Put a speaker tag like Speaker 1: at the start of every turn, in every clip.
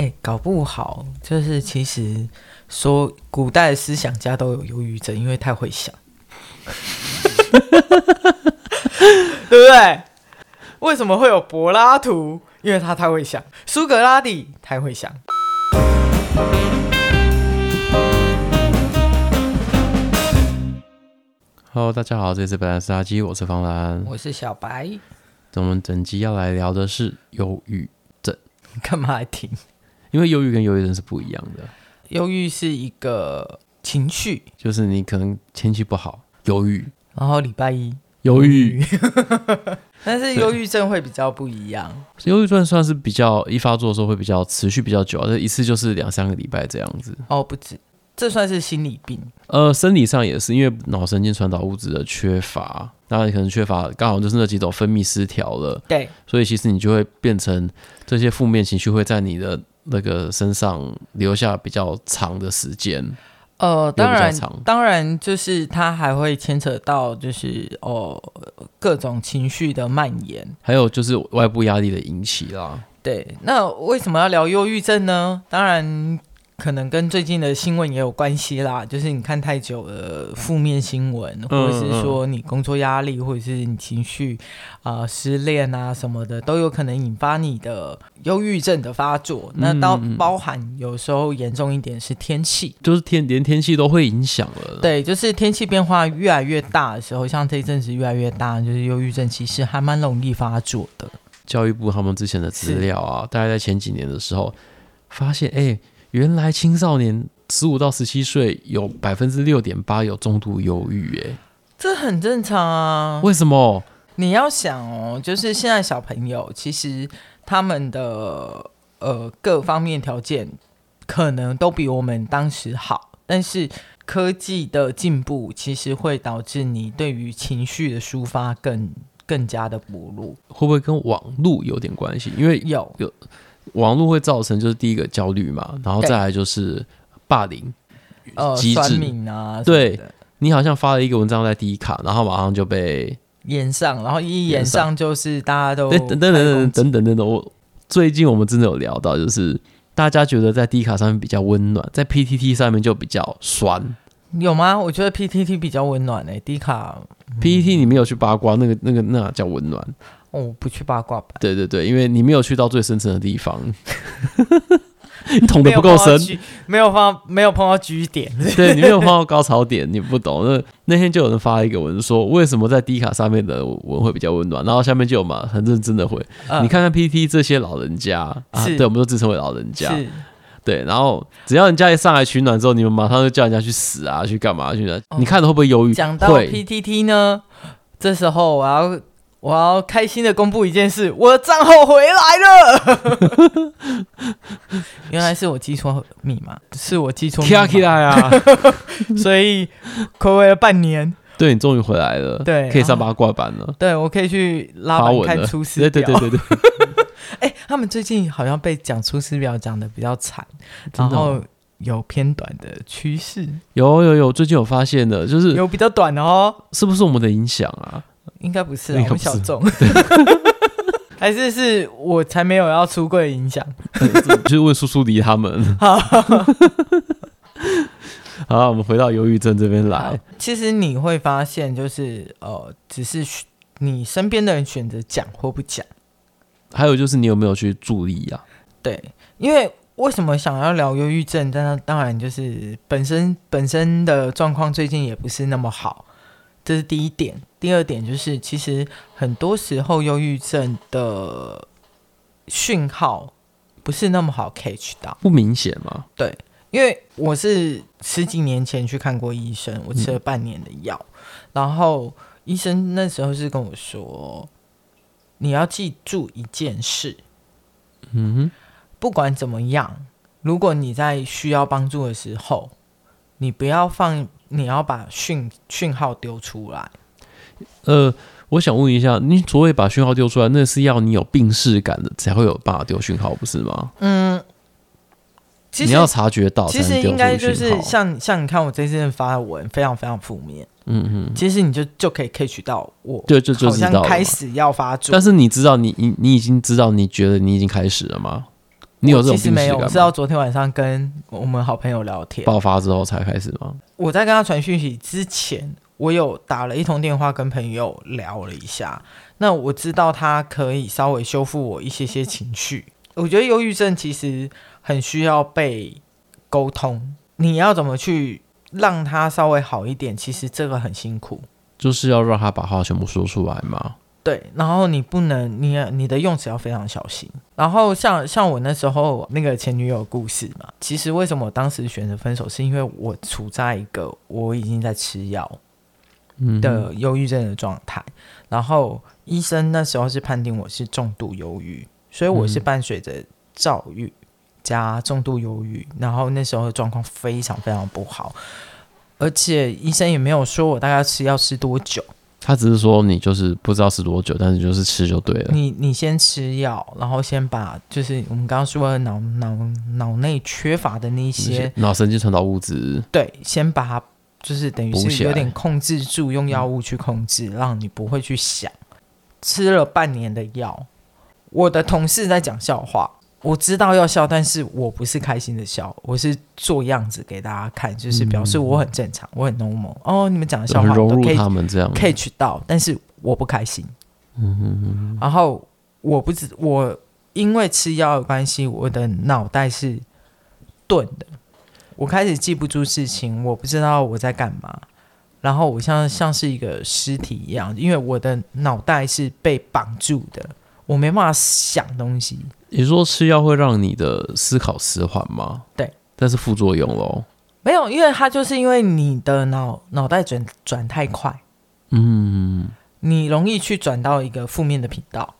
Speaker 1: 哎，搞不好就是其实说古代思想家都有忧郁症，因为太会想，对不对？为什么会有柏拉图？因为他太会想。苏格拉底太会想。
Speaker 2: Hello，大家好，这里是白兰斯垃圾，我是方兰，
Speaker 1: 我是小白。
Speaker 2: 我们整集要来聊的是忧郁症。
Speaker 1: 你干嘛来听？
Speaker 2: 因为忧郁跟忧郁症是不一样的。
Speaker 1: 忧郁是一个情绪，
Speaker 2: 就是你可能天气不好，忧郁，
Speaker 1: 然后礼拜一
Speaker 2: 忧郁。
Speaker 1: 但是忧郁症会比较不一样。
Speaker 2: 忧郁症算是比较一发作的时候会比较持续比较久，这一次就是两三个礼拜这样子。
Speaker 1: 哦，不止，这算是心理病。
Speaker 2: 呃，生理上也是，因为脑神经传导物质的缺乏，那你可能缺乏刚好就是那几种分泌失调了。对，所以其实你就会变成这些负面情绪会在你的那个身上留下比较长的时间。
Speaker 1: 呃，当然，当然，就是它还会牵扯到，就是哦，各种情绪的蔓延，
Speaker 2: 还有就是外部压力的引起啦。
Speaker 1: 对，那为什么要聊忧郁症呢？当然。可能跟最近的新闻也有关系啦，就是你看太久了负面新闻，或者是说你工作压力，或者是你情绪啊、呃、失恋啊什么的，都有可能引发你的忧郁症的发作。那到包含有时候严重一点是天气，
Speaker 2: 就是天连天气都会影响了。
Speaker 1: 对，就是天气变化越来越大的时候，像这一阵子越来越大，就是忧郁症其实还蛮容易发作的。
Speaker 2: 教育部他们之前的资料啊，大概在前几年的时候发现，哎、欸。原来青少年十五到十七岁有百分之六点八有重度忧郁，哎，
Speaker 1: 这很正常啊。
Speaker 2: 为什么？
Speaker 1: 你要想哦，就是现在小朋友其实他们的呃各方面条件可能都比我们当时好，但是科技的进步其实会导致你对于情绪的抒发更更加的薄弱。
Speaker 2: 会不会跟网络有点关系？因为有有。网络会造成就是第一个焦虑嘛，然后再来就是霸凌机制
Speaker 1: 啊，
Speaker 2: 对，你好像发了一个文章在 D 卡，然后马上就被
Speaker 1: 演上，然后一演上就是大家都
Speaker 2: 等等等等等等等等。我最近我们真的有聊到，就是大家觉得在 D 卡上面比较温暖，在 PTT 上面就比较酸，
Speaker 1: 有吗？我觉得 PTT 比较温暖诶，D 卡
Speaker 2: PTT 你没有去八卦，那个那个那叫温暖。
Speaker 1: 哦，不去八卦吧。
Speaker 2: 对对对，因为你没有去到最深层的地方，你捅的不够深，
Speaker 1: 没有碰，没有碰到 G 点，
Speaker 2: 对，你没有碰到高潮点，你不懂。那那天就有人发了一个文说，为什么在低卡上面的文会比较温暖，然后下面就有嘛，很认真的回，呃、你看看 PT 这些老人家啊，对，我们都自称为老人家，对，然后只要人家一上来取暖之后，你们马上就叫人家去死啊，去干嘛去呢？哦、你看的会不会忧郁？
Speaker 1: 讲到 PTT 呢，这时候我要。我要开心的公布一件事，我的账号回来了。原来是我记错密码，是我记错密码。起来啊！所以暌违了半年，
Speaker 2: 对，你终于回来了，
Speaker 1: 对，
Speaker 2: 可以上八卦版了。
Speaker 1: 对，我可以去拉板看出师表。
Speaker 2: 对对对对对。
Speaker 1: 哎、欸，他们最近好像被讲出师表讲的比较惨，然后有偏短的趋势。
Speaker 2: 有有有，最近有发现的，就是
Speaker 1: 有比较短的哦，
Speaker 2: 是不是我们的影响啊？
Speaker 1: 应该不是啊，我们小众，还是是我才没有要出柜影响，
Speaker 2: 就是问叔叔离他们。好，好，我们回到忧郁症这边来。
Speaker 1: 其实你会发现，就是呃，只是你身边的人选择讲或不讲，
Speaker 2: 还有就是你有没有去注意啊？
Speaker 1: 对，因为为什么想要聊忧郁症？但当然就是本身本身的状况最近也不是那么好。这是第一点，第二点就是，其实很多时候忧郁症的讯号不是那么好 catch 到，
Speaker 2: 不明显吗？
Speaker 1: 对，因为我是十几年前去看过医生，我吃了半年的药，嗯、然后医生那时候是跟我说，你要记住一件事，嗯哼，不管怎么样，如果你在需要帮助的时候，你不要放。你要把讯讯号丢出来。
Speaker 2: 呃，我想问一下，你所谓把讯号丢出来，那是要你有病视感的才会有办法丢讯号，不是吗？嗯，其实你要察觉到，
Speaker 1: 其实应该就是像像你看我这次发的文非常非常负面，嗯嗯，其实你就就可以 catch 到我，对，就就好像开始要发作，
Speaker 2: 但是你知道你你你已经知道，你觉得你已经开始了吗？你有这种病识感吗？
Speaker 1: 其实没有，是到昨天晚上跟我们好朋友聊天
Speaker 2: 爆发之后才开始吗？
Speaker 1: 我在跟他传讯息之前，我有打了一通电话跟朋友聊了一下。那我知道他可以稍微修复我一些些情绪。我觉得忧郁症其实很需要被沟通，你要怎么去让他稍微好一点？其实这个很辛苦，
Speaker 2: 就是要让他把话全部说出来嘛。
Speaker 1: 对，然后你不能，你你的用词要非常小心。然后像像我那时候那个前女友故事嘛，其实为什么我当时选择分手，是因为我处在一个我已经在吃药的忧郁症的状态。嗯、然后医生那时候是判定我是重度忧郁，所以我是伴随着躁郁加重度忧郁。然后那时候的状况非常非常不好，而且医生也没有说我大概吃药吃多久。
Speaker 2: 他只是说你就是不知道吃多久，但是就是吃就对了。
Speaker 1: 你你先吃药，然后先把就是我们刚刚说的脑脑脑内缺乏的那些
Speaker 2: 脑神经传导物质，
Speaker 1: 对，先把它就是等于是有点控制住，用药物去控制，让你不会去想。吃了半年的药，我的同事在讲笑话。我知道要笑，但是我不是开心的笑，我是做样子给大家看，就是表示我很正常，嗯、我很 normal。哦，你们讲的笑话
Speaker 2: 融入他们这样
Speaker 1: ，catch 到，但是我不开心。
Speaker 2: 嗯哼哼。
Speaker 1: 然后我不知我因为吃药的关系，我的脑袋是钝的，我开始记不住事情，我不知道我在干嘛，然后我像像是一个尸体一样，因为我的脑袋是被绑住的，我没办法想东西。
Speaker 2: 你说吃药会让你的思考迟缓吗？
Speaker 1: 对，
Speaker 2: 但是副作用喽？
Speaker 1: 没有，因为它就是因为你的脑脑袋转转太快，
Speaker 2: 嗯，
Speaker 1: 你容易去转到一个负面的频道，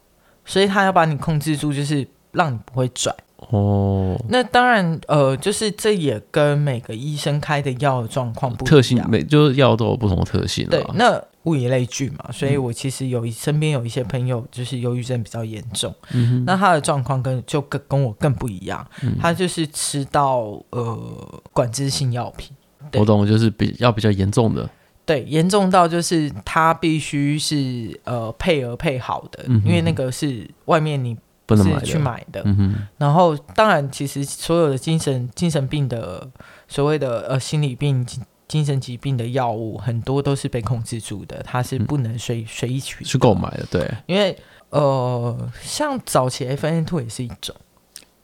Speaker 1: 所以他要把你控制住，就是让你不会转。
Speaker 2: 哦，
Speaker 1: 那当然，呃，就是这也跟每个医生开的药的状况不一样，
Speaker 2: 特性每就是药都有不同的特性。
Speaker 1: 对，那。物以类聚嘛，所以我其实有一身边有一些朋友，就是忧郁症比较严重，
Speaker 2: 嗯、
Speaker 1: 那他的状况跟就跟跟我更不一样，嗯、他就是吃到呃管制性药品，
Speaker 2: 我懂，就是比要比较严重的，
Speaker 1: 对，严重到就是他必须是呃配额配好的，
Speaker 2: 嗯、
Speaker 1: 因为那个是外面你不能买去买的，
Speaker 2: 嗯、
Speaker 1: 然后当然其实所有的精神精神病的所谓的呃心理病。精神疾病的药物很多都是被控制住的，它是不能随随、嗯、意取
Speaker 2: 去购买的。对，
Speaker 1: 因为呃，像早期 FN two 也是一种。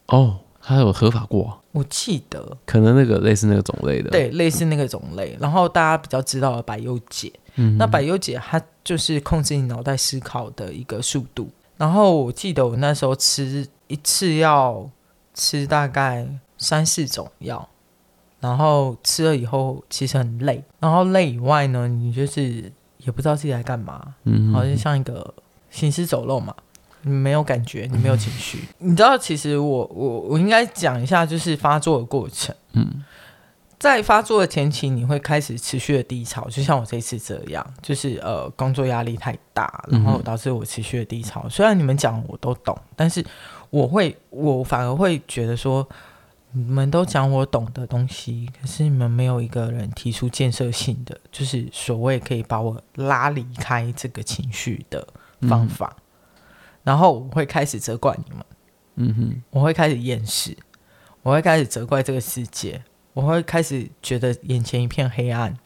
Speaker 2: 哦，它有合法过，
Speaker 1: 我记得。
Speaker 2: 可能那个类似那个种类的，
Speaker 1: 对，类似那个种类。然后大家比较知道的百忧解，
Speaker 2: 嗯，
Speaker 1: 那百忧解它就是控制你脑袋思考的一个速度。然后我记得我那时候吃一次要吃大概三四种药。然后吃了以后，其实很累。然后累以外呢，你就是也不知道自己在干嘛，
Speaker 2: 嗯，
Speaker 1: 好像像一个行尸走肉嘛。你没有感觉，你没有情绪。嗯、你知道，其实我我我应该讲一下，就是发作的过程。
Speaker 2: 嗯，
Speaker 1: 在发作的前期，你会开始持续的低潮，就像我这次这样，就是呃，工作压力太大，然后导致我持续的低潮。嗯、虽然你们讲我都懂，但是我会，我反而会觉得说。你们都讲我懂的东西，可是你们没有一个人提出建设性的，就是所谓可以把我拉离开这个情绪的方法。嗯、然后我会开始责怪你们，
Speaker 2: 嗯哼，
Speaker 1: 我会开始厌世，我会开始责怪这个世界，我会开始觉得眼前一片黑暗，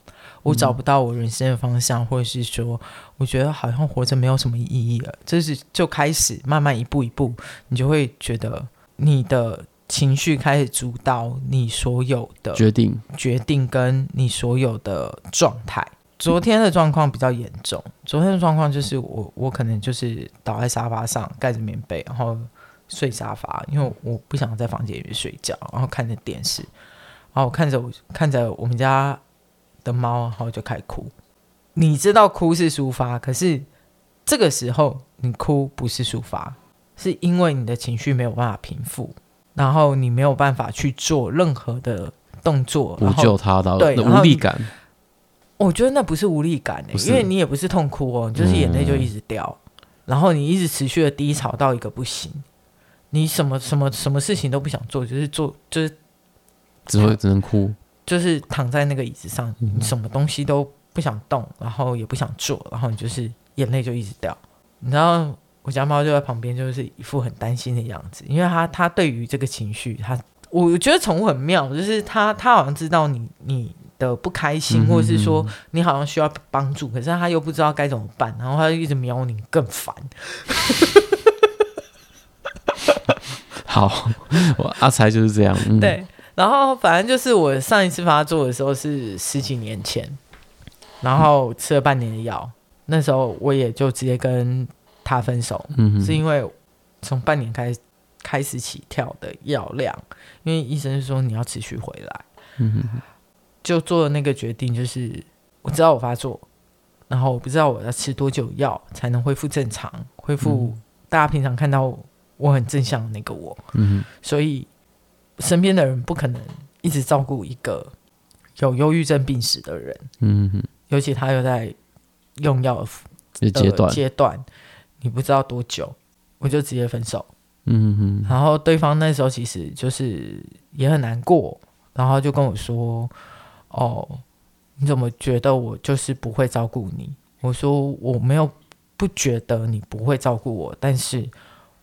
Speaker 1: 我找不到我人生的方向，嗯、或者是说，我觉得好像活着没有什么意义了。这是就开始慢慢一步一步，你就会觉得你的。情绪开始主导你所有的
Speaker 2: 决定，
Speaker 1: 决定跟你所有的状态。昨天的状况比较严重，昨天的状况就是我我可能就是倒在沙发上盖着棉被，然后睡沙发，因为我不想在房间里面睡觉，然后看着电视，然后我看着我看着我们家的猫，然后就开始哭。你知道哭是抒发，可是这个时候你哭不是抒发，是因为你的情绪没有办法平复。然后你没有办法去做任何的动作，
Speaker 2: 补救他的
Speaker 1: 对
Speaker 2: 无力感。
Speaker 1: 我觉得那不是无力感、欸，因为你也不是痛哭哦，就是眼泪就一直掉，嗯、然后你一直持续的低潮到一个不行，你什么什么什么事情都不想做，就是做就是
Speaker 2: 只会只能哭，
Speaker 1: 就是躺在那个椅子上，什么东西都不想动，然后也不想做，然后你就是眼泪就一直掉。你知道我家猫就在旁边，就是一副很担心的样子，因为它它对于这个情绪，它我觉得宠物很妙，就是它它好像知道你你的不开心，或者是说你好像需要帮助，可是它又不知道该怎么办，然后它就一直瞄你，更烦。
Speaker 2: 好，我阿才就是这样。嗯、
Speaker 1: 对，然后反正就是我上一次发作的时候是十几年前，然后吃了半年的药，那时候我也就直接跟他分手，嗯、是因为从半年开开始起跳的药量，因为医生说你要持续回来，嗯、就做了那个决定，就是我知道我发作，然后我不知道我要吃多久药才能恢复正常，恢复大家平常看到。我很正向的那个我，嗯，所以身边的人不可能一直照顾一个有忧郁症病史的人，嗯哼，尤其他又在用药的阶段阶段，你不知道多久，我就直接分手，嗯哼，然后对方那时候其实就是也很难过，然后就跟我说：“哦，你怎么觉得我就是不会照顾你？”我说：“我没有不觉得你不会照顾我，但是。”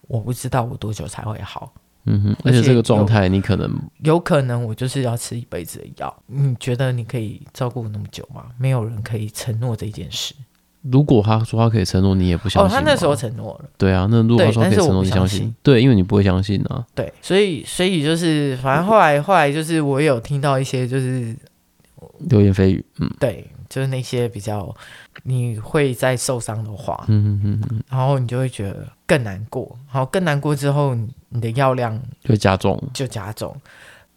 Speaker 1: 我不知道我多久才会好，
Speaker 2: 嗯哼，而且这个状态你可能
Speaker 1: 有可能我就是要吃一辈子的药。你觉得你可以照顾我那么久吗？没有人可以承诺这件事。
Speaker 2: 如果他说他可以承诺，你也不相信。
Speaker 1: 哦，他那时候承诺了。
Speaker 2: 对啊，那如果他说可以承诺，你相信？对，因为你不会相信啊。
Speaker 1: 对，所以所以就是，反正后来 后来就是，我有听到一些就是
Speaker 2: 流言蜚语，嗯，
Speaker 1: 对。就是那些比较你会再受伤的话，嗯嗯嗯，然后你就会觉得更难过，然后更难过之后，你的药量
Speaker 2: 就加重，
Speaker 1: 就加重。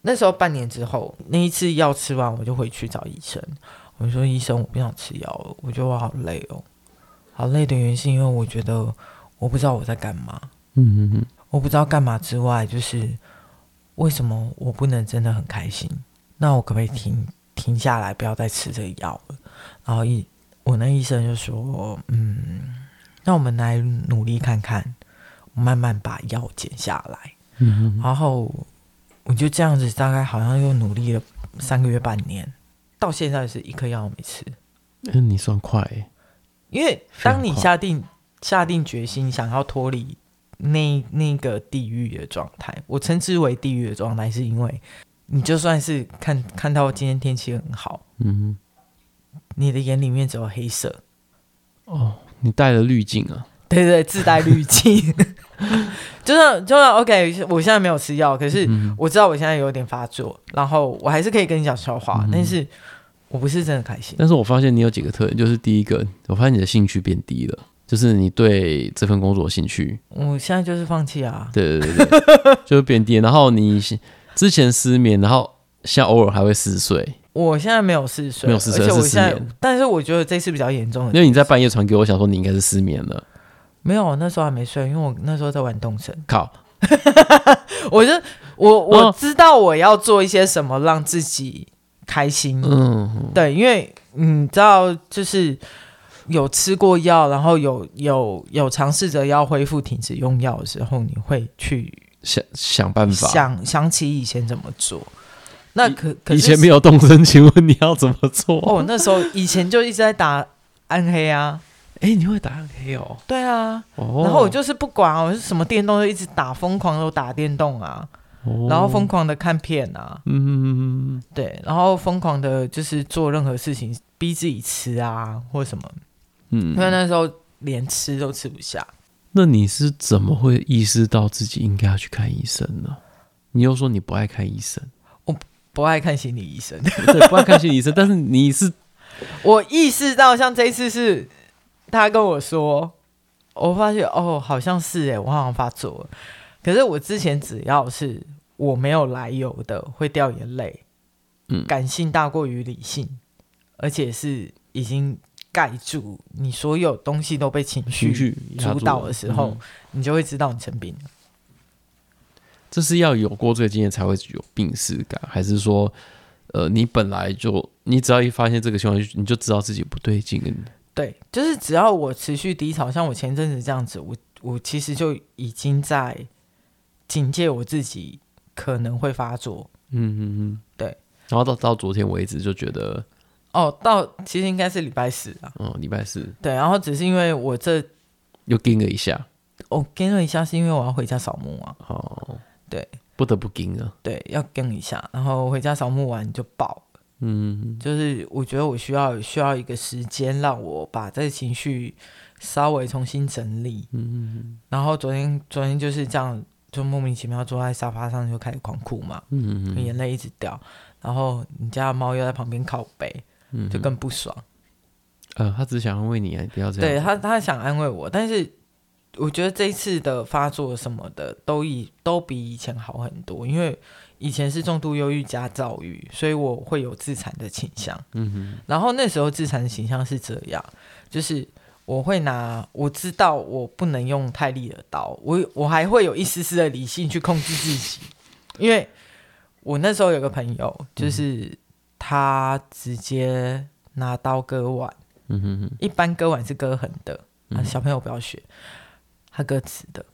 Speaker 1: 那时候半年之后，那一次药吃完，我就回去找医生，我说医生，我不想吃药了，我觉得我好累哦，好累的原因是因为我觉得我不知道我在干嘛，嗯嗯嗯，我不知道干嘛之外，就是为什么我不能真的很开心？那我可不可以停停下来，不要再吃这个药了？然后医，我那医生就说：“嗯，那我们来努力看看，慢慢把药减下来。”嗯，然后我就这样子，大概好像又努力了三个月半年，到现在是一颗药没吃。
Speaker 2: 那，你算快欸，
Speaker 1: 因为当你下定下定决心想要脱离那那个地狱的状态，我称之为地狱的状态，是因为你就算是看看到今天天气很好，嗯哼。你的眼里面只有黑色，
Speaker 2: 哦，你带了滤镜啊？
Speaker 1: 对对，自带滤镜，就是就是 OK。我现在没有吃药，可是我知道我现在有点发作，嗯、然后我还是可以跟你讲笑话，嗯、但是我不是真的开心。
Speaker 2: 但是我发现你有几个特点，就是第一个，我发现你的兴趣变低了，就是你对这份工作的兴趣，
Speaker 1: 我现在就是放弃啊。
Speaker 2: 对对对对，就是变低。然后你之前失眠，然后现在偶尔还会嗜睡。
Speaker 1: 我现在没有嗜睡，
Speaker 2: 没有嗜睡，而且我现在，
Speaker 1: 但是我觉得这次比较严重，
Speaker 2: 因为你在半夜传给我，想说你应该是失眠了。
Speaker 1: 没有，那时候还没睡，因为我那时候在玩动森。
Speaker 2: 靠！
Speaker 1: 我就我我知道我要做一些什么让自己开心。嗯，对，因为你知道，就是有吃过药，然后有有有尝试着要恢复停止用药的时候，你会去
Speaker 2: 想想办法，
Speaker 1: 想想起以前怎么做。那可可
Speaker 2: 以前没有动身，请问你要怎么做？
Speaker 1: 哦，那时候以前就一直在打暗黑啊。
Speaker 2: 哎、欸，你会打暗黑哦？
Speaker 1: 对啊。哦。然后我就是不管，我是什么电动就一直打，疯狂的打电动啊。哦。然后疯狂的看片啊。嗯嗯嗯。对，然后疯狂的就是做任何事情，逼自己吃啊，或什么。嗯。因为那时候连吃都吃不下。
Speaker 2: 那你是怎么会意识到自己应该要去看医生呢？你又说你不爱看医生。
Speaker 1: 不爱看心理医生，
Speaker 2: 对，不爱看心理医生。但是你是，
Speaker 1: 我意识到，像这一次是他跟我说，我发现哦，好像是哎，我好像发作了。可是我之前只要是我没有来由的会掉眼泪，嗯，感性大过于理性，而且是已经盖住你所有东西都被情绪主导的时候，嗯、你就会知道你生病了。
Speaker 2: 这是要有过这个经验才会有病识感，还是说，呃，你本来就你只要一发现这个情况，你就知道自己不对劲？
Speaker 1: 对，就是只要我持续低潮，像我前阵子这样子，我我其实就已经在警戒我自己可能会发作。嗯嗯嗯，对。
Speaker 2: 然后到到昨天为止就觉得，
Speaker 1: 哦，到其实应该是礼拜四啊。
Speaker 2: 哦，礼拜四。
Speaker 1: 对，然后只是因为我这
Speaker 2: 又盯了一下。
Speaker 1: 我跟了一下，是因为我要回家扫墓啊。
Speaker 2: 哦，
Speaker 1: 对，
Speaker 2: 不得不跟了。
Speaker 1: 对，要跟一下，然后回家扫墓完就爆。
Speaker 2: 嗯，
Speaker 1: 就是我觉得我需要需要一个时间，让我把这个情绪稍微重新整理。
Speaker 2: 嗯，
Speaker 1: 然后昨天昨天就是这样，就莫名其妙坐在沙发上就开始狂哭嘛。
Speaker 2: 嗯，
Speaker 1: 眼泪一直掉，然后你家的猫又在旁边靠背，就更不爽。
Speaker 2: 呃，他只想安慰你啊，不要这样。
Speaker 1: 对他，他想安慰我，但是我觉得这一次的发作什么的都以都比以前好很多，因为。以前是重度忧郁加躁郁，所以我会有自残的倾向。
Speaker 2: 嗯哼。
Speaker 1: 然后那时候自残的倾向是这样，就是我会拿我知道我不能用太利的刀，我我还会有一丝丝的理性去控制自己，因为我那时候有个朋友，就是他直接拿刀割腕。
Speaker 2: 嗯哼哼。
Speaker 1: 一般割腕是割痕的，啊，小朋友不要学，他割直的，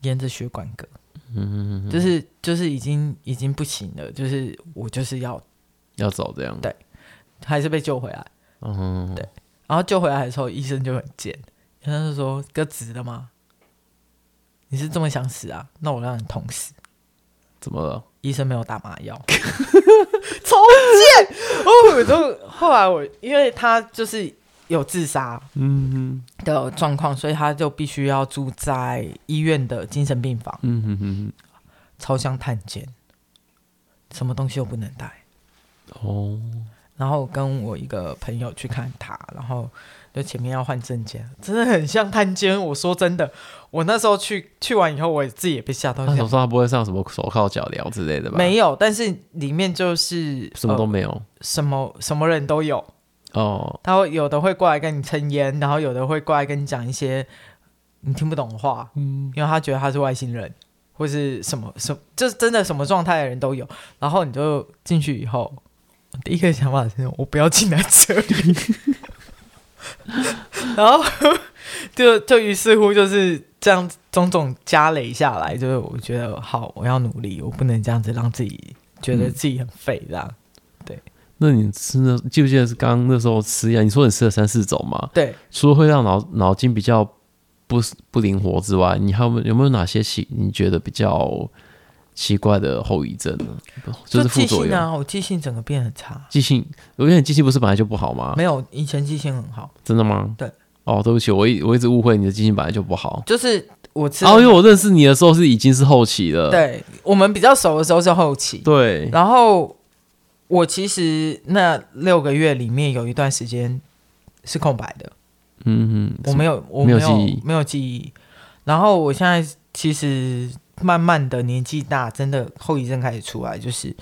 Speaker 1: 沿着血管割。
Speaker 2: 嗯，
Speaker 1: 就是就是已经已经不行了，就是我就是要
Speaker 2: 要走这样，
Speaker 1: 对，还是被救回来，
Speaker 2: 嗯，
Speaker 1: 对，然后救回来的时候，医生就很贱，医生就说割直的吗？你是这么想死啊？那我让你痛死。
Speaker 2: 怎么了？
Speaker 1: 医生没有打麻药，超贱 哦！就后来我因为他就是。有自杀嗯的状况，所以他就必须要住在医院的精神病房。
Speaker 2: 嗯哼哼，
Speaker 1: 超像探监，什么东西都不能带。
Speaker 2: 哦，
Speaker 1: 然后跟我一个朋友去看他，然后就前面要换证件，真的很像探监。我说真的，我那时候去去完以后，我自己也被吓到。
Speaker 2: 他手上不会上什么手铐脚镣之类的吧？
Speaker 1: 没有，但是里面就是
Speaker 2: 什么都没有，呃、
Speaker 1: 什么什么人都有。
Speaker 2: 哦，
Speaker 1: 他会有的会过来跟你撑烟，然后有的会过来跟你讲一些你听不懂的话，嗯，因为他觉得他是外星人，或是什么什么，就是真的什么状态的人都有。然后你就进去以后，第一个想法是我不要进来这里，然后 就就于是乎就是这样种种加累下来，就是我觉得好，我要努力，我不能这样子让自己觉得自己很废，这样。
Speaker 2: 那你吃的记不记得是刚刚那时候吃药？你说你吃了三四种吗？
Speaker 1: 对，
Speaker 2: 除了会让脑脑筋比较不不灵活之外，你还有没有，有没有哪些奇你觉得比较奇怪的后遗症呢？就是副作用
Speaker 1: 啊，我记性整个变很差。
Speaker 2: 记性，我觉得你记性不是本来就不好吗？
Speaker 1: 没有，以前记性很好。
Speaker 2: 真的吗？
Speaker 1: 对。
Speaker 2: 哦，对不起，我一我一直误会你的记性本来就不好。
Speaker 1: 就是我吃，
Speaker 2: 哦，因为我认识你的时候是已经是后期了。
Speaker 1: 对，我们比较熟的时候是后期。
Speaker 2: 对，
Speaker 1: 然后。我其实那六个月里面有一段时间是空白的，
Speaker 2: 嗯嗯，
Speaker 1: 我没有，我没有，没有记忆，没有记忆。然后我现在其实慢慢的年纪大，真的后遗症开始出来，就是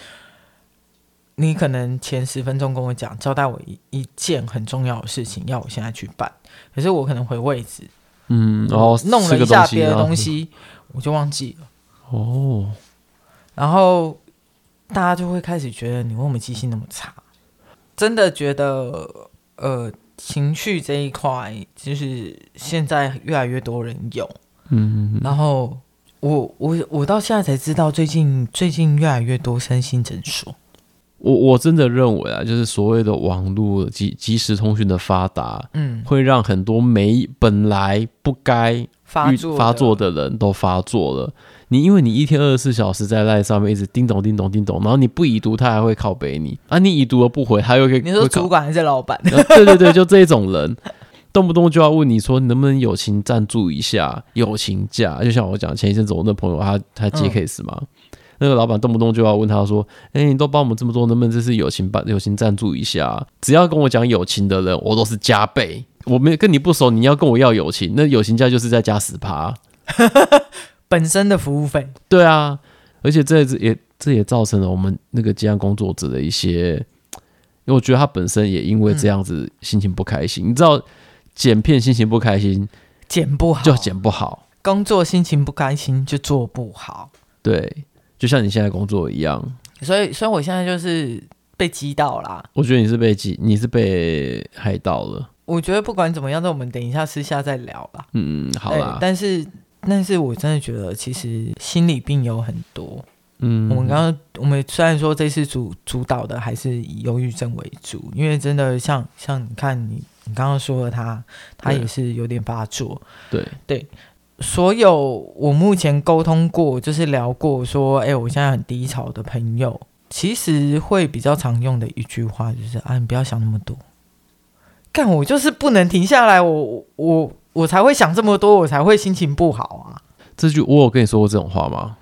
Speaker 1: 你可能前十分钟跟我讲交代我一一件很重要的事情，要我现在去办，可是我可能回位置，
Speaker 2: 嗯，然后
Speaker 1: 弄了一下别的东西，我就忘记了。
Speaker 2: 哦，
Speaker 1: 然后。大家就会开始觉得你为什么记性那么差？真的觉得，呃，情绪这一块就是现在越来越多人有，
Speaker 2: 嗯
Speaker 1: 然后我我我到现在才知道，最近最近越来越多身心诊所。
Speaker 2: 我我真的认为啊，就是所谓的网络即即时通讯的发达，
Speaker 1: 嗯，
Speaker 2: 会让很多没本来不该
Speaker 1: 发作
Speaker 2: 发作的人都发作了。你因为你一天二十四小时在 LINE 上面一直叮咚叮咚叮咚，然后你不已读他还会拷贝你啊，你已读了不回他又可以。
Speaker 1: 你说主管还是老板？
Speaker 2: 对对对，就这种人，动不动就要问你说你能不能友情赞助一下友情价？就像我讲前一阵子我那朋友他他接 case 嘛，嗯、那个老板动不动就要问他说：“哎、欸，你都帮我们这么多，能不能这是友情办友情赞助一下？”只要跟我讲友情的人，我都是加倍。我没跟你不熟，你要跟我要友情，那友情价就是在加十趴。
Speaker 1: 本身的服务费，
Speaker 2: 对啊，而且这也这也造成了我们那个接案工作者的一些，因为我觉得他本身也因为这样子心情不开心。嗯、你知道，剪片心情不开心，
Speaker 1: 剪不好
Speaker 2: 就剪不好；
Speaker 1: 工作心情不开心就做不好。
Speaker 2: 对，就像你现在工作一样。
Speaker 1: 所以，所以我现在就是被激到啦。
Speaker 2: 我觉得你是被激，你是被害到了。
Speaker 1: 我觉得不管怎么样，那我们等一下私下再聊吧。
Speaker 2: 嗯，好啦。
Speaker 1: 但是。但是我真的觉得，其实心理病有很多。
Speaker 2: 嗯，
Speaker 1: 我们刚刚我们虽然说这次主主导的还是以忧郁症为主，因为真的像像你看你你刚刚说的他，他也是有点发作。
Speaker 2: 对
Speaker 1: 对，所有我目前沟通过，就是聊过说，哎、欸，我现在很低潮的朋友，其实会比较常用的一句话就是，啊，你不要想那么多。干，我就是不能停下来，我我我才会想这么多，我才会心情不好啊。
Speaker 2: 这句我有跟你说过这种话吗？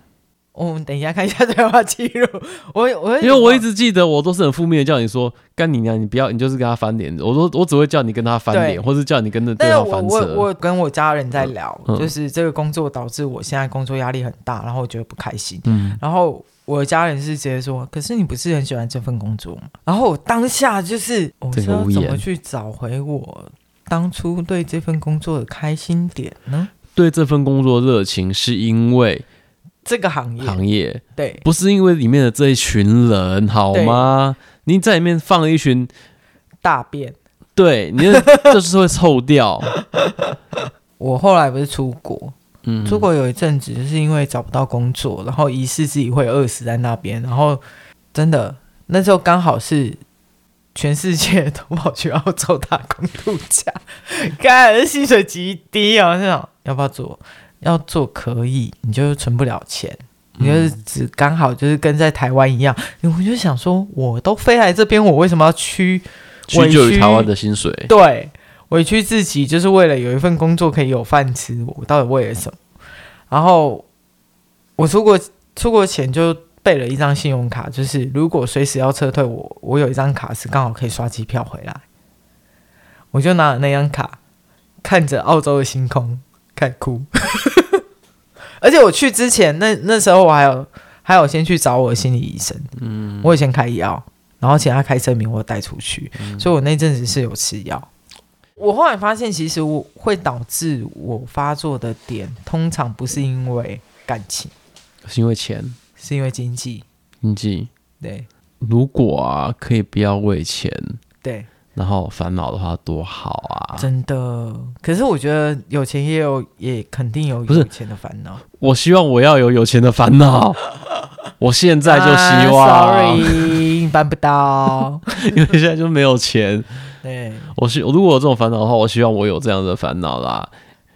Speaker 1: 我们等一下看一下对话记录。我我
Speaker 2: 因为我一直记得我都是很负面的，叫你说干你娘，你不要，你就是跟他翻脸。我说我只会叫你跟他翻脸，或是叫你跟着对方翻车。
Speaker 1: 我我跟我家人在聊，嗯、就是这个工作导致我现在工作压力很大，然后我觉得不开心。嗯，然后。我的家人是直接说：“可是你不是很喜欢这份工作吗？”然后我当下就是，我说怎么去找回我当初对这份工作的开心点呢？
Speaker 2: 对这份工作热情是因为
Speaker 1: 这个行业，
Speaker 2: 行业
Speaker 1: 对，
Speaker 2: 不是因为里面的这一群人好吗？你在里面放了一群
Speaker 1: 大便，
Speaker 2: 对，你就是会臭掉。
Speaker 1: 我后来不是出国。嗯，出国有一阵子，就是因为找不到工作，然后疑似自己会饿死在那边，然后真的那时候刚好是全世界都跑去澳洲打工度假，干，薪水极低啊，那种要不要做？要做可以，你就存不了钱，你就是只刚好就是跟在台湾一样，我就想说，我都飞来这边，我为什么要屈
Speaker 2: 屈就于台湾的薪水？
Speaker 1: 对。委屈自己，就是为了有一份工作可以有饭吃。我到底为了什么？然后我出国出国前就备了一张信用卡，就是如果随时要撤退，我我有一张卡是刚好可以刷机票回来。我就拿了那张卡，看着澳洲的星空，开始哭。而且我去之前，那那时候我还有还有先去找我的心理医生，嗯，我以前开药，然后请他开证明我带出去，所以我那阵子是有吃药。我后来发现，其实我会导致我发作的点，通常不是因为感情，
Speaker 2: 是因为钱，
Speaker 1: 是因为经济。
Speaker 2: 经济
Speaker 1: 对，
Speaker 2: 如果啊，可以不要为钱，
Speaker 1: 对，
Speaker 2: 然后烦恼的话，多好啊！
Speaker 1: 真的。可是我觉得有钱也有，也肯定有有钱的烦恼。
Speaker 2: 我希望我要有有钱的烦恼，我现在就希望。
Speaker 1: Uh, sorry，办不到，
Speaker 2: 因为现在就没有钱。
Speaker 1: 对，
Speaker 2: 我希如果有这种烦恼的话，我希望我有这样的烦恼啦，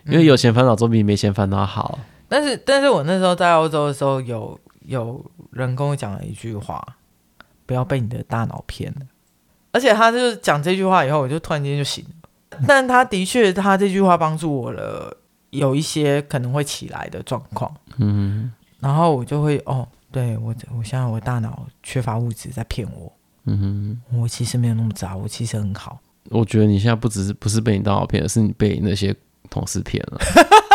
Speaker 2: 因为有钱烦恼总比没钱烦恼好。
Speaker 1: 但是，但是我那时候在欧洲的时候，有有人跟我讲了一句话：不要被你的大脑骗了。而且他就是讲这句话以后，我就突然间就醒了。但他的确，他这句话帮助我了，有一些可能会起来的状况。嗯，然后我就会哦，对我，我现在我的大脑缺乏物质在骗我。嗯哼，我其实没有那么糟，我其实很好。
Speaker 2: 我觉得你现在不只是不是被你大脑骗，而是你被那些同事骗了。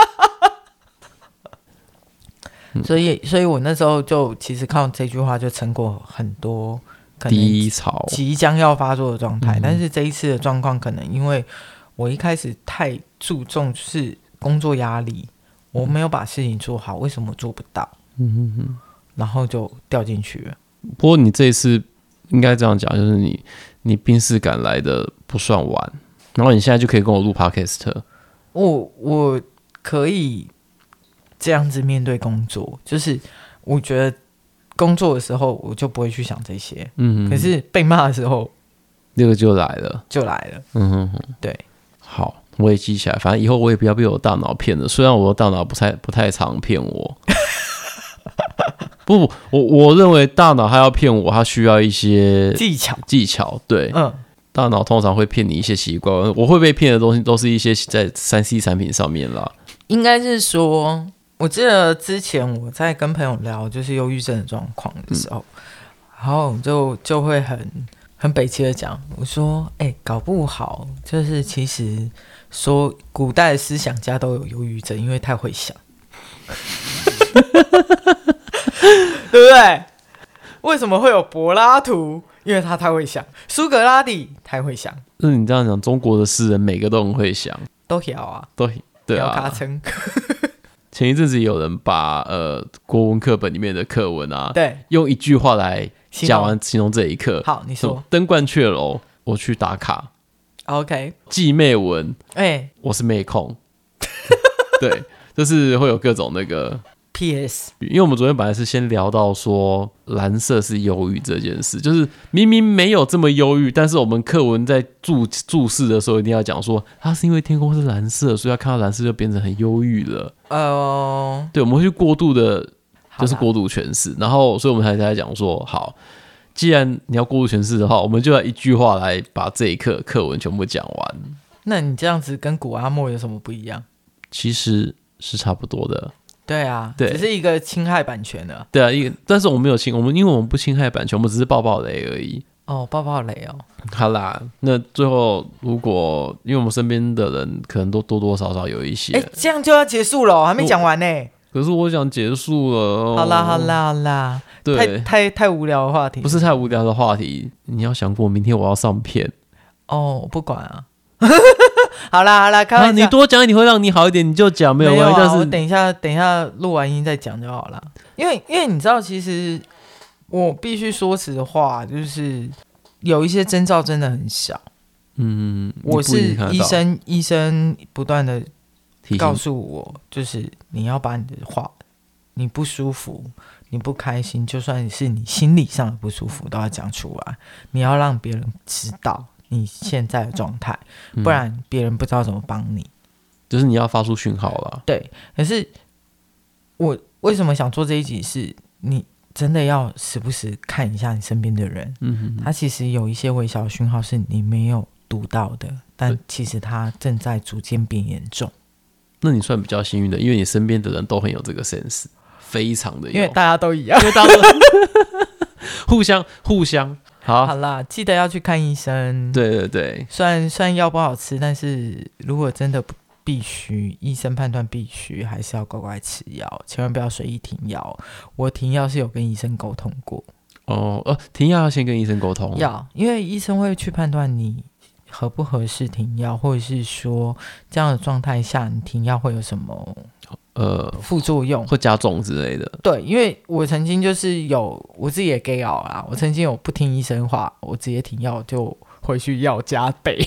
Speaker 1: 所以，所以我那时候就其实靠这句话就撑过很多
Speaker 2: 低潮，
Speaker 1: 即将要发作的状态。但是这一次的状况，可能因为我一开始太注重是工作压力，我没有把事情做好，为什么做不到？嗯哼哼，然后就掉进去了。
Speaker 2: 不过你这一次。应该这样讲，就是你你病逝感来的不算晚，然后你现在就可以跟我录 podcast。
Speaker 1: 我我可以这样子面对工作，就是我觉得工作的时候我就不会去想这些，嗯，可是被骂的时候，
Speaker 2: 那个就来了，
Speaker 1: 就来了，
Speaker 2: 嗯哼哼，
Speaker 1: 对，
Speaker 2: 好，我也记起来，反正以后我也不要被我大脑骗了，虽然我的大脑不太不太常骗我。不，我我认为大脑它要骗我，它需要一些
Speaker 1: 技巧。
Speaker 2: 技巧，对，嗯，大脑通常会骗你一些习惯。我会被骗的东西，都是一些在三 C 产品上面啦。
Speaker 1: 应该是说，我记得之前我在跟朋友聊，就是忧郁症的状况的时候，嗯、然后就就会很很北七的讲，我说，哎、欸，搞不好就是其实说古代的思想家都有忧郁症，因为太会想。对不对？为什么会有柏拉图？因为他太会想。苏格拉底太会想。
Speaker 2: 那你这样讲，中国的诗人每个都很会想，
Speaker 1: 都晓啊，
Speaker 2: 都对啊。前一阵子有人把呃国文课本里面的课文啊，
Speaker 1: 对，用
Speaker 2: 一句话来讲完形容这一课。
Speaker 1: 好，你说。
Speaker 2: 登鹳雀楼，我去打卡。
Speaker 1: OK。
Speaker 2: 寄妹文，哎、
Speaker 1: 欸，
Speaker 2: 我是妹控。对，就是会有各种那个。
Speaker 1: P.S.
Speaker 2: 因为我们昨天本来是先聊到说蓝色是忧郁这件事，就是明明没有这么忧郁，但是我们课文在注注释的时候一定要讲说，它是因为天空是蓝色，所以要看到蓝色就变成很忧郁了。哦，对，我们会去过度的，就是过度诠释，然后所以我们才在讲说，好，既然你要过度诠释的话，我们就要一句话来把这一课课文全部讲完。
Speaker 1: 那你这样子跟古阿莫有什么不一样？
Speaker 2: 其实是差不多的。
Speaker 1: 对啊，对，只是一个侵害版权的。
Speaker 2: 对啊，一个，但是我们没有侵，我们因为我们不侵害版权，我们只是爆爆雷而已。
Speaker 1: 哦，爆爆雷哦。
Speaker 2: 好啦，那最后如果因为我们身边的人可能都多多少少有一些，
Speaker 1: 哎，这样就要结束了，还没讲完呢。
Speaker 2: 可是我想结束了。
Speaker 1: 好啦，好啦，好啦。对，太太太无聊的话题，
Speaker 2: 不是太无聊的话题。你要想过明天我要上片。
Speaker 1: 哦，我不管啊。好啦好啦，开玩笑，啊，
Speaker 2: 你多讲你会让你好一点，你就讲没有关系。没有啊，但是
Speaker 1: 我等一下等一下录完音再讲就好了。因为因为你知道，其实我必须说实话，就是有一些征兆真的很小。嗯，我是医生，医生不断的告诉我，就是你要把你的话，你不舒服，你不开心，就算是你心理上的不舒服，都要讲出来，你要让别人知道。你现在的状态，不然别人不知道怎么帮你。
Speaker 2: 就是你要发出讯号了。
Speaker 1: 对，可是我为什么想做这一集是？是你真的要时不时看一下你身边的人，嗯哼哼，他其实有一些微小的讯号是你没有读到的，但其实他正在逐渐变严重。
Speaker 2: 那你算比较幸运的，因为你身边的人都很有这个 sense，非常的，
Speaker 1: 因为大家都一样，
Speaker 2: 因为大家都 互相互相。好，
Speaker 1: 好啦，记得要去看医生。
Speaker 2: 对对对，
Speaker 1: 虽然虽然药不好吃，但是如果真的必须，医生判断必须，还是要乖乖吃药，千万不要随意停药。我停药是有跟医生沟通过。
Speaker 2: 哦，呃，停药要先跟医生沟通。
Speaker 1: 要，因为医生会去判断你合不合适停药，或者是说这样的状态下你停药会有什么。呃，副作用
Speaker 2: 会加重之类的。
Speaker 1: 对，因为我曾经就是有我自己也给药啦，我曾经有不听医生话，我直接停药就回去药加倍。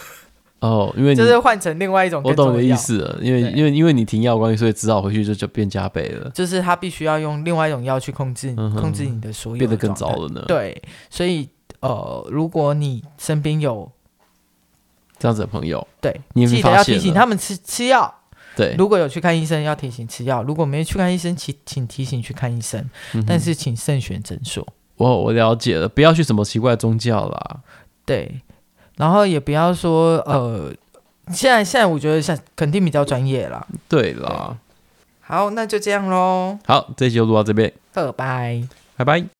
Speaker 2: 哦，因为你
Speaker 1: 就是换成另外一种，
Speaker 2: 我懂你的意思了。因为因为因为你停药关系，所以只好回去就就变加倍了。
Speaker 1: 就是他必须要用另外一种药去控制、嗯、控制你的所有的，
Speaker 2: 变得更糟了呢。
Speaker 1: 对，所以呃，如果你身边有
Speaker 2: 这样子的朋友，
Speaker 1: 对，你记得要提醒他们吃吃药。
Speaker 2: 对，
Speaker 1: 如果有去看医生，要提醒吃药；如果没去看医生，请请提醒去看医生。嗯、但是请慎选诊所。
Speaker 2: 我我了解了，不要去什么奇怪宗教啦。
Speaker 1: 对，然后也不要说呃，现在现在我觉得像肯定比较专业啦。
Speaker 2: 对啦，
Speaker 1: 好，那就这样喽。
Speaker 2: 好，这一集就录到这边。
Speaker 1: 拜拜，
Speaker 2: 拜拜。